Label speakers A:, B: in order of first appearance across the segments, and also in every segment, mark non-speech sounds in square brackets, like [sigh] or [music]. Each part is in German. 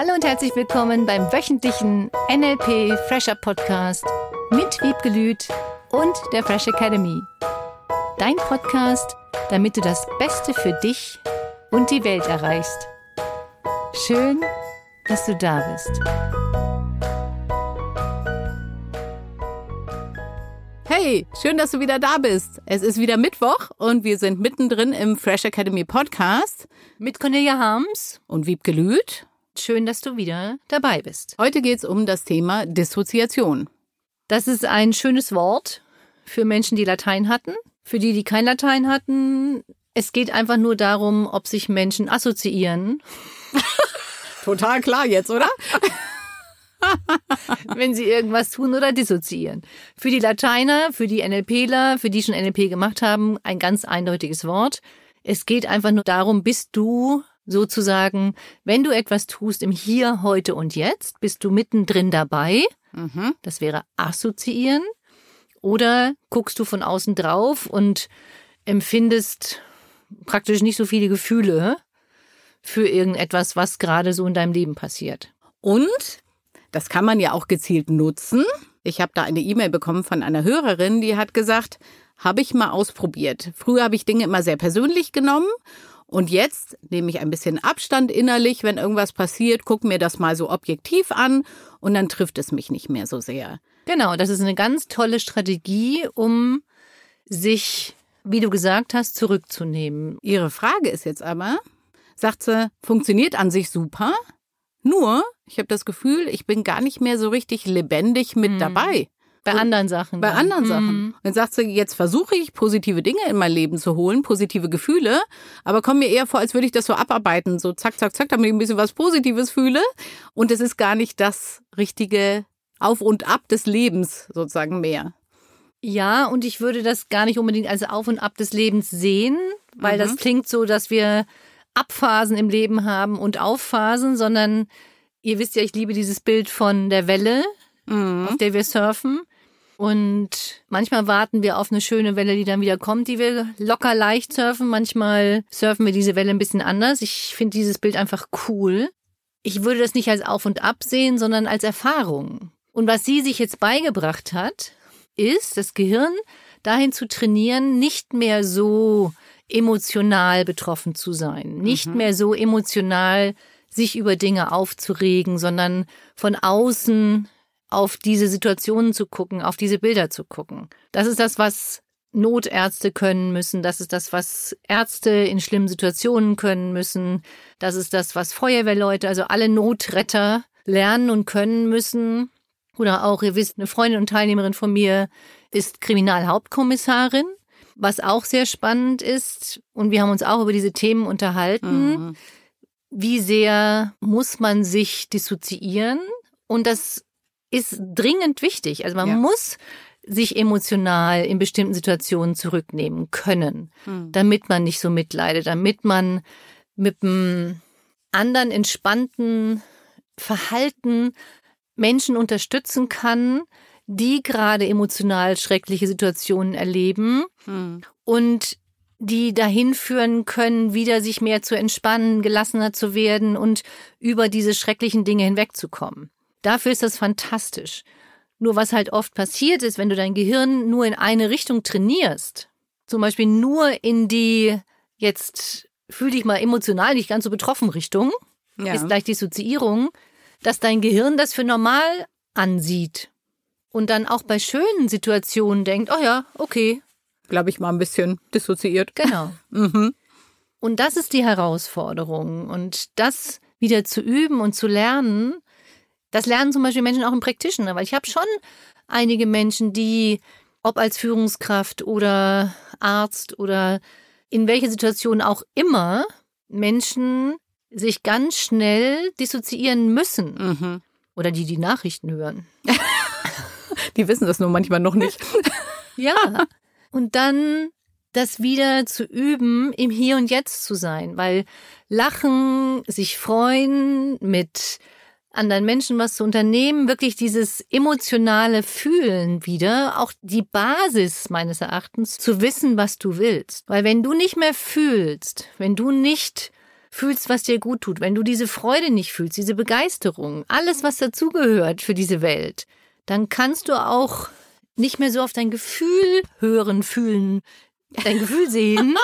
A: Hallo und herzlich willkommen beim wöchentlichen NLP Fresher Podcast mit Wiebke Lüth und der Fresh Academy. Dein Podcast, damit du das Beste für dich und die Welt erreichst. Schön, dass du da bist.
B: Hey, schön, dass du wieder da bist. Es ist wieder Mittwoch und wir sind mittendrin im Fresh Academy Podcast
A: mit Cornelia Harms
B: und Wiebke Lüth.
A: Schön, dass du wieder dabei bist.
B: Heute geht es um das Thema Dissoziation.
A: Das ist ein schönes Wort für Menschen, die Latein hatten. Für die, die kein Latein hatten, es geht einfach nur darum, ob sich Menschen assoziieren. [laughs]
B: Total klar jetzt, oder? [laughs]
A: Wenn sie irgendwas tun oder dissoziieren. Für die Lateiner, für die NLPler, für die schon NLP gemacht haben, ein ganz eindeutiges Wort. Es geht einfach nur darum, bist du sozusagen, wenn du etwas tust im Hier, heute und jetzt, bist du mittendrin dabei. Mhm. Das wäre assoziieren. Oder guckst du von außen drauf und empfindest praktisch nicht so viele Gefühle für irgendetwas, was gerade so in deinem Leben passiert.
B: Und das kann man ja auch gezielt nutzen. Ich habe da eine E-Mail bekommen von einer Hörerin, die hat gesagt, habe ich mal ausprobiert. Früher habe ich Dinge immer sehr persönlich genommen und jetzt nehme ich ein bisschen Abstand innerlich, wenn irgendwas passiert, gucke mir das mal so objektiv an und dann trifft es mich nicht mehr so sehr.
A: Genau, das ist eine ganz tolle Strategie, um sich, wie du gesagt hast, zurückzunehmen.
B: Ihre Frage ist jetzt aber, sagt sie, funktioniert an sich super, nur ich habe das Gefühl, ich bin gar nicht mehr so richtig lebendig mit hm. dabei.
A: Bei und anderen Sachen.
B: Bei anderen mhm. Sachen. dann sagt sie, jetzt versuche ich, positive Dinge in mein Leben zu holen, positive Gefühle, aber komme mir eher vor, als würde ich das so abarbeiten, so zack, zack, zack, damit ich ein bisschen was Positives fühle. Und es ist gar nicht das richtige Auf und Ab des Lebens sozusagen mehr.
A: Ja, und ich würde das gar nicht unbedingt als Auf und Ab des Lebens sehen, weil mhm. das klingt so, dass wir Abphasen im Leben haben und Aufphasen, sondern ihr wisst ja, ich liebe dieses Bild von der Welle, mhm. auf der wir surfen. Und manchmal warten wir auf eine schöne Welle, die dann wieder kommt, die wir locker leicht surfen. Manchmal surfen wir diese Welle ein bisschen anders. Ich finde dieses Bild einfach cool. Ich würde das nicht als Auf und Ab sehen, sondern als Erfahrung. Und was sie sich jetzt beigebracht hat, ist, das Gehirn dahin zu trainieren, nicht mehr so emotional betroffen zu sein, nicht mhm. mehr so emotional sich über Dinge aufzuregen, sondern von außen auf diese Situationen zu gucken, auf diese Bilder zu gucken. Das ist das, was Notärzte können müssen. Das ist das, was Ärzte in schlimmen Situationen können müssen. Das ist das, was Feuerwehrleute, also alle Notretter lernen und können müssen. Oder auch, ihr wisst, eine Freundin und Teilnehmerin von mir ist Kriminalhauptkommissarin, was auch sehr spannend ist. Und wir haben uns auch über diese Themen unterhalten. Mhm. Wie sehr muss man sich dissoziieren? Und das ist dringend wichtig. Also man ja. muss sich emotional in bestimmten Situationen zurücknehmen können, hm. damit man nicht so mitleidet, damit man mit einem anderen entspannten Verhalten Menschen unterstützen kann, die gerade emotional schreckliche Situationen erleben hm. und die dahin führen können, wieder sich mehr zu entspannen, gelassener zu werden und über diese schrecklichen Dinge hinwegzukommen. Dafür ist das fantastisch. Nur was halt oft passiert ist, wenn du dein Gehirn nur in eine Richtung trainierst, zum Beispiel nur in die jetzt fühl dich mal emotional nicht ganz so betroffen Richtung, ja. ist gleich Dissoziierung, dass dein Gehirn das für normal ansieht und dann auch bei schönen Situationen denkt, oh ja, okay.
B: Glaube ich mal ein bisschen dissoziiert.
A: Genau. [laughs] mhm. Und das ist die Herausforderung. Und das wieder zu üben und zu lernen, das lernen zum Beispiel Menschen auch im Practitioner, weil ich habe schon einige Menschen, die, ob als Führungskraft oder Arzt oder in welcher Situation auch immer, Menschen sich ganz schnell dissoziieren müssen. Mhm. Oder die die Nachrichten hören. [laughs]
B: die wissen das nur manchmal noch nicht. [laughs]
A: ja. Und dann das wieder zu üben, im Hier und Jetzt zu sein, weil Lachen, sich freuen, mit anderen Menschen was zu unternehmen, wirklich dieses emotionale Fühlen wieder, auch die Basis meines Erachtens, zu wissen, was du willst. Weil wenn du nicht mehr fühlst, wenn du nicht fühlst, was dir gut tut, wenn du diese Freude nicht fühlst, diese Begeisterung, alles, was dazugehört für diese Welt, dann kannst du auch nicht mehr so auf dein Gefühl hören, fühlen, dein Gefühl sehen.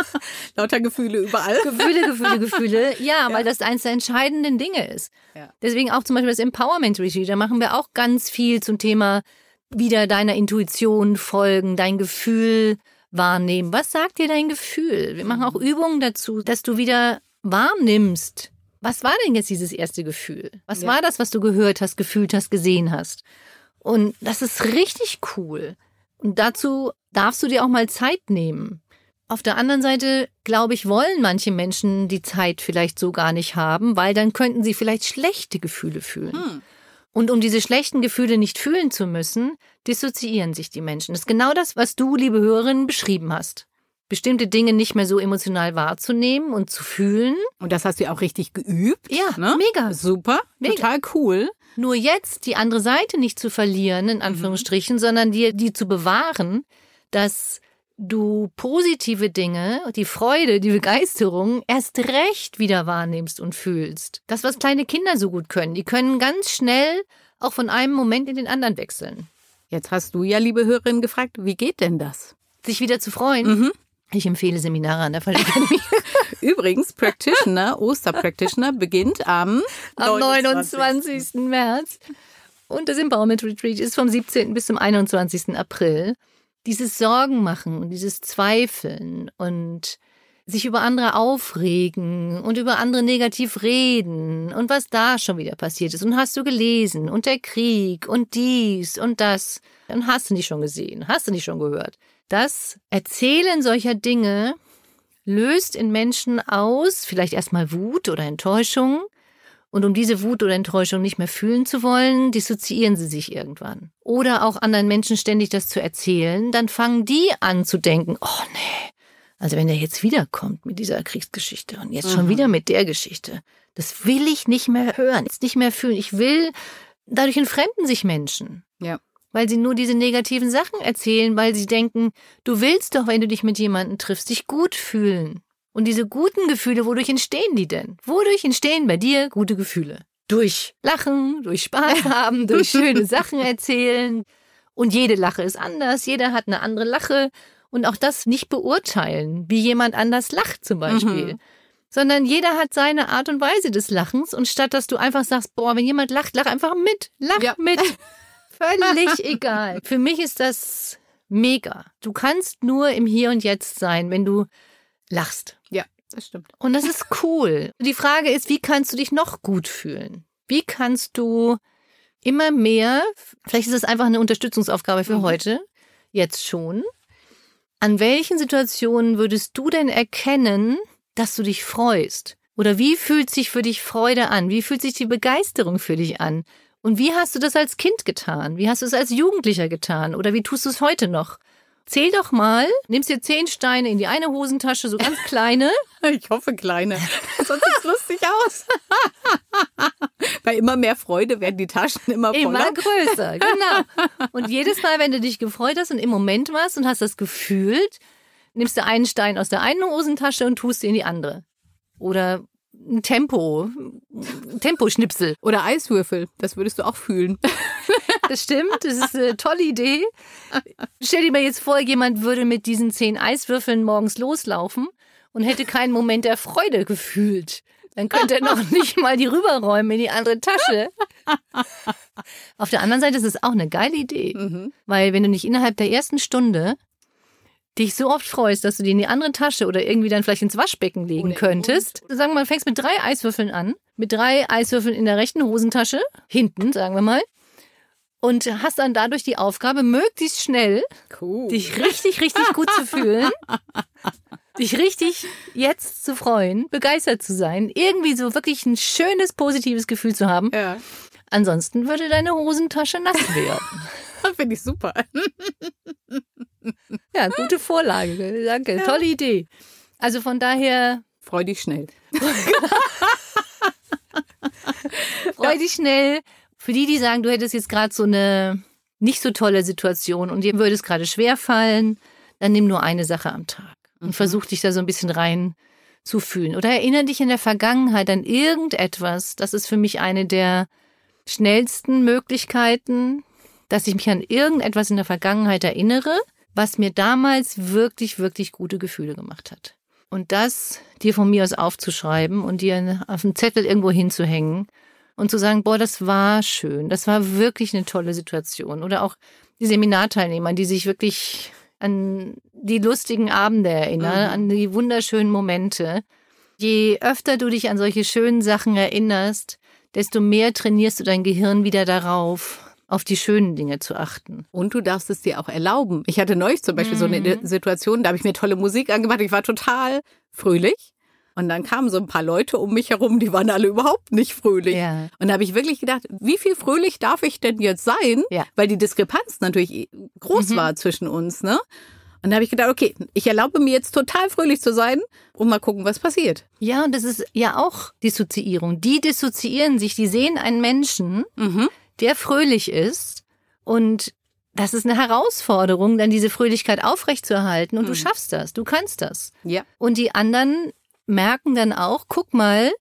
A: [laughs]
B: Lauter Gefühle überall.
A: Gefühle, Gefühle, Gefühle. Ja, ja, weil das eins der entscheidenden Dinge ist. Ja. Deswegen auch zum Beispiel das Empowerment Retreat. Da machen wir auch ganz viel zum Thema wieder deiner Intuition folgen, dein Gefühl wahrnehmen. Was sagt dir dein Gefühl? Wir machen auch Übungen dazu, dass du wieder wahrnimmst. Was war denn jetzt dieses erste Gefühl? Was ja. war das, was du gehört hast, gefühlt hast, gesehen hast? Und das ist richtig cool. Und dazu darfst du dir auch mal Zeit nehmen. Auf der anderen Seite, glaube ich, wollen manche Menschen die Zeit vielleicht so gar nicht haben, weil dann könnten sie vielleicht schlechte Gefühle fühlen. Hm. Und um diese schlechten Gefühle nicht fühlen zu müssen, dissoziieren sich die Menschen. Das ist genau das, was du, liebe Hörerinnen, beschrieben hast. Bestimmte Dinge nicht mehr so emotional wahrzunehmen und zu fühlen.
B: Und das hast du ja auch richtig geübt.
A: Ja, ne? mega.
B: Super, mega. total cool.
A: Nur jetzt die andere Seite nicht zu verlieren, in mhm. Anführungsstrichen, mhm. sondern dir die zu bewahren, dass du positive Dinge, die Freude, die Begeisterung erst recht wieder wahrnimmst und fühlst. Das, was kleine Kinder so gut können, die können ganz schnell auch von einem Moment in den anderen wechseln.
B: Jetzt hast du ja, liebe Hörerin, gefragt, wie geht denn das?
A: Sich wieder zu freuen. Mhm. Ich empfehle Seminare an der Fallakademie. [laughs]
B: Übrigens, Practitioner, Osterpractitioner beginnt am,
A: am 29. 29. März. Und das Empowerment Retreat ist vom 17. bis zum 21. April dieses Sorgen machen und dieses Zweifeln und sich über andere aufregen und über andere negativ reden und was da schon wieder passiert ist und hast du gelesen und der Krieg und dies und das und hast du nicht schon gesehen, hast du nicht schon gehört. Das Erzählen solcher Dinge löst in Menschen aus, vielleicht erstmal Wut oder Enttäuschung, und um diese Wut oder Enttäuschung nicht mehr fühlen zu wollen, dissoziieren sie sich irgendwann. Oder auch anderen Menschen ständig das zu erzählen, dann fangen die an zu denken, oh nee, also wenn der jetzt wiederkommt mit dieser Kriegsgeschichte und jetzt schon mhm. wieder mit der Geschichte, das will ich nicht mehr hören, jetzt nicht mehr fühlen. Ich will, dadurch entfremden sich Menschen.
B: Ja.
A: Weil sie nur diese negativen Sachen erzählen, weil sie denken, du willst doch, wenn du dich mit jemandem triffst, dich gut fühlen. Und diese guten Gefühle, wodurch entstehen die denn? Wodurch entstehen bei dir gute Gefühle? Durch Lachen, durch Spaß haben, durch schöne [laughs] Sachen erzählen. Und jede Lache ist anders, jeder hat eine andere Lache. Und auch das nicht beurteilen, wie jemand anders lacht zum Beispiel. Mhm. Sondern jeder hat seine Art und Weise des Lachens. Und statt dass du einfach sagst, boah, wenn jemand lacht, lach einfach mit. Lach ja. mit. [laughs] Völlig [laughs] egal. Für mich ist das mega. Du kannst nur im Hier und Jetzt sein, wenn du lachst.
B: Ja, das stimmt.
A: Und das ist cool. Die Frage ist, wie kannst du dich noch gut fühlen? Wie kannst du immer mehr, vielleicht ist das einfach eine Unterstützungsaufgabe für mhm. heute, jetzt schon, an welchen Situationen würdest du denn erkennen, dass du dich freust? Oder wie fühlt sich für dich Freude an? Wie fühlt sich die Begeisterung für dich an? Und wie hast du das als Kind getan? Wie hast du es als Jugendlicher getan? Oder wie tust du es heute noch? Zähl doch mal, nimmst dir zehn Steine in die eine Hosentasche, so ganz kleine. [laughs]
B: Ich hoffe kleine. [laughs] Sonst sieht's lustig aus. [laughs] Bei immer mehr Freude werden die Taschen immer voller.
A: Immer größer, genau. Und jedes Mal, wenn du dich gefreut hast und im Moment warst und hast das gefühlt, nimmst du einen Stein aus der einen Hosentasche und tust ihn in die andere. Oder ein Tempo, Temposchnipsel.
B: Oder Eiswürfel, das würdest du auch fühlen. [laughs]
A: Das stimmt, das ist eine tolle Idee. Stell dir mal jetzt vor, jemand würde mit diesen zehn Eiswürfeln morgens loslaufen und hätte keinen Moment der Freude gefühlt. Dann könnte er noch nicht mal die rüberräumen in die andere Tasche. Auf der anderen Seite ist es auch eine geile Idee, mhm. weil wenn du nicht innerhalb der ersten Stunde dich so oft freust, dass du die in die andere Tasche oder irgendwie dann vielleicht ins Waschbecken legen oder könntest. Sagen wir mal, fängst mit drei Eiswürfeln an, mit drei Eiswürfeln in der rechten Hosentasche, hinten, sagen wir mal, und hast dann dadurch die Aufgabe, möglichst schnell cool. dich richtig, richtig gut zu fühlen, [laughs] dich richtig jetzt zu freuen, begeistert zu sein, irgendwie so wirklich ein schönes, positives Gefühl zu haben. Ja. Ansonsten würde deine Hosentasche nass werden. [laughs] [laughs]
B: Finde ich super. [laughs]
A: ja, gute Vorlage. Danke. Ja. Tolle Idee. Also von daher.
B: Freu dich schnell. [laughs]
A: Freu dich schnell für die, die sagen, du hättest jetzt gerade so eine nicht so tolle Situation und dir würde es gerade schwer fallen, dann nimm nur eine Sache am Tag und mhm. versuch dich da so ein bisschen rein zu fühlen. Oder erinnere dich in der Vergangenheit an irgendetwas. Das ist für mich eine der schnellsten Möglichkeiten, dass ich mich an irgendetwas in der Vergangenheit erinnere, was mir damals wirklich, wirklich gute Gefühle gemacht hat. Und das dir von mir aus aufzuschreiben und dir auf einen Zettel irgendwo hinzuhängen und zu sagen, boah, das war schön, das war wirklich eine tolle Situation. Oder auch die Seminarteilnehmer, die sich wirklich an die lustigen Abende erinnern, mhm. an die wunderschönen Momente. Je öfter du dich an solche schönen Sachen erinnerst, desto mehr trainierst du dein Gehirn wieder darauf, auf die schönen Dinge zu achten.
B: Und du darfst es dir auch erlauben. Ich hatte neulich zum Beispiel mhm. so eine mhm. Situation, da habe ich mir tolle Musik angemacht. Ich war total fröhlich. Und dann kamen so ein paar Leute um mich herum, die waren alle überhaupt nicht fröhlich. Ja. Und da habe ich wirklich gedacht, wie viel fröhlich darf ich denn jetzt sein? Ja. Weil die Diskrepanz natürlich groß mhm. war zwischen uns, ne? Und da habe ich gedacht, okay, ich erlaube mir jetzt total fröhlich zu sein und mal gucken, was passiert.
A: Ja, und das ist ja auch Dissoziierung. Die dissoziieren sich, die sehen einen Menschen, mhm. Der fröhlich ist und das ist eine Herausforderung, dann diese Fröhlichkeit aufrechtzuerhalten und mhm. du schaffst das, du kannst das.
B: Ja.
A: Und die anderen merken dann auch, guck mal,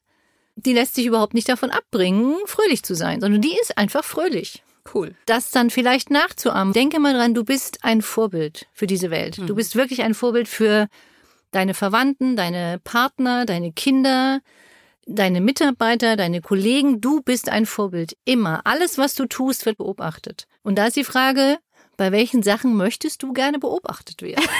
A: die lässt sich überhaupt nicht davon abbringen, fröhlich zu sein, sondern die ist einfach fröhlich.
B: Cool.
A: Das dann vielleicht nachzuahmen. Denke mal dran, du bist ein Vorbild für diese Welt. Mhm. Du bist wirklich ein Vorbild für deine Verwandten, deine Partner, deine Kinder, deine Mitarbeiter, deine Kollegen. Du bist ein Vorbild. Immer. Alles, was du tust, wird beobachtet. Und da ist die Frage, bei welchen Sachen möchtest du gerne beobachtet werden? [laughs]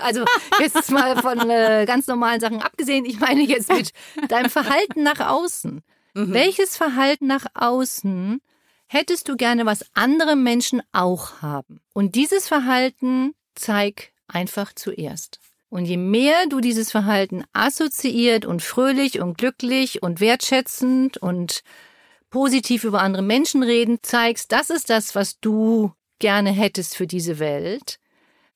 A: Also jetzt mal von äh, ganz normalen Sachen abgesehen. Ich meine jetzt mit deinem Verhalten nach außen. Mhm. Welches Verhalten nach außen hättest du gerne, was andere Menschen auch haben? Und dieses Verhalten zeig einfach zuerst. Und je mehr du dieses Verhalten assoziiert und fröhlich und glücklich und wertschätzend und positiv über andere Menschen reden zeigst, das ist das, was du gerne hättest für diese Welt,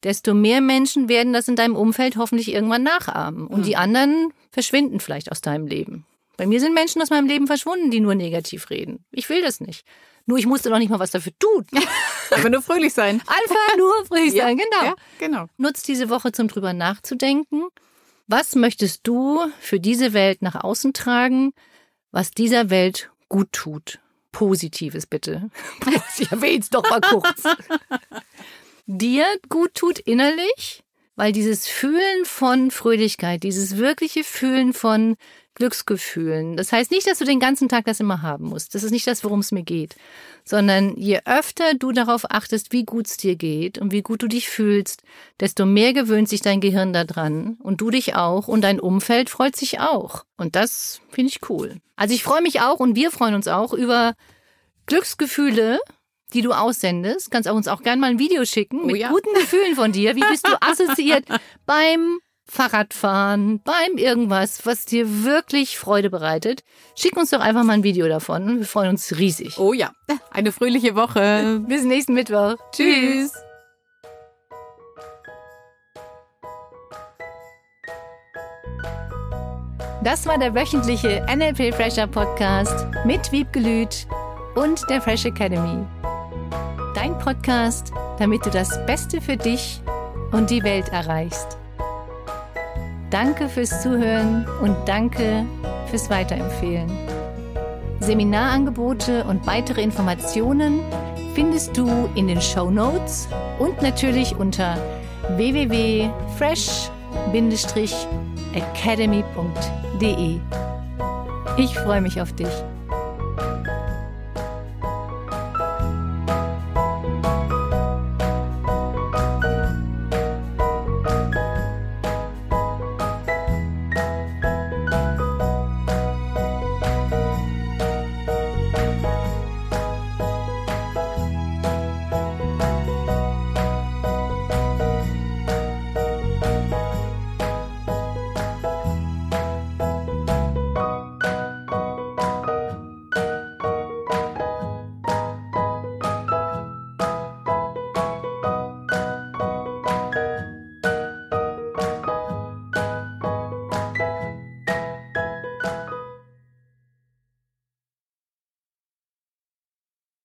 A: desto mehr Menschen werden das in deinem Umfeld hoffentlich irgendwann nachahmen. Und mhm. die anderen verschwinden vielleicht aus deinem Leben. Bei mir sind Menschen aus meinem Leben verschwunden, die nur negativ reden. Ich will das nicht. Nur ich musste noch nicht mal was dafür tun. [laughs]
B: Einfach nur fröhlich sein.
A: Einfach nur fröhlich [laughs] sein,
B: ja,
A: genau.
B: Ja, genau.
A: Nutz diese Woche zum drüber nachzudenken. Was möchtest du für diese Welt nach außen tragen, was dieser Welt gut tut? Positives bitte. [laughs] Ich erwähne es doch mal kurz dir gut tut innerlich, weil dieses Fühlen von Fröhlichkeit, dieses wirkliche Fühlen von Glücksgefühlen, das heißt nicht, dass du den ganzen Tag das immer haben musst. Das ist nicht das, worum es mir geht. Sondern je öfter du darauf achtest, wie gut es dir geht und wie gut du dich fühlst, desto mehr gewöhnt sich dein Gehirn daran und du dich auch und dein Umfeld freut sich auch. Und das finde ich cool. Also ich freue mich auch und wir freuen uns auch über Glücksgefühle, die du aussendest. Kannst auch uns auch gerne mal ein Video schicken oh, mit ja. guten Gefühlen von dir. Wie bist du [laughs] assoziiert beim Fahrradfahren, beim irgendwas, was dir wirklich Freude bereitet? Schick uns doch einfach mal ein Video davon. Wir freuen uns riesig.
B: Oh ja, eine fröhliche Woche. [laughs]
A: Bis nächsten Mittwoch.
B: Tschüss.
A: Das war der wöchentliche NLP Fresher Podcast mit Wiebgelüt und der Fresh Academy dein Podcast, damit du das Beste für dich und die Welt erreichst. Danke fürs Zuhören und danke fürs Weiterempfehlen. Seminarangebote und weitere Informationen findest du in den Show Notes und natürlich unter www.fresh-academy.de. Ich freue mich auf dich.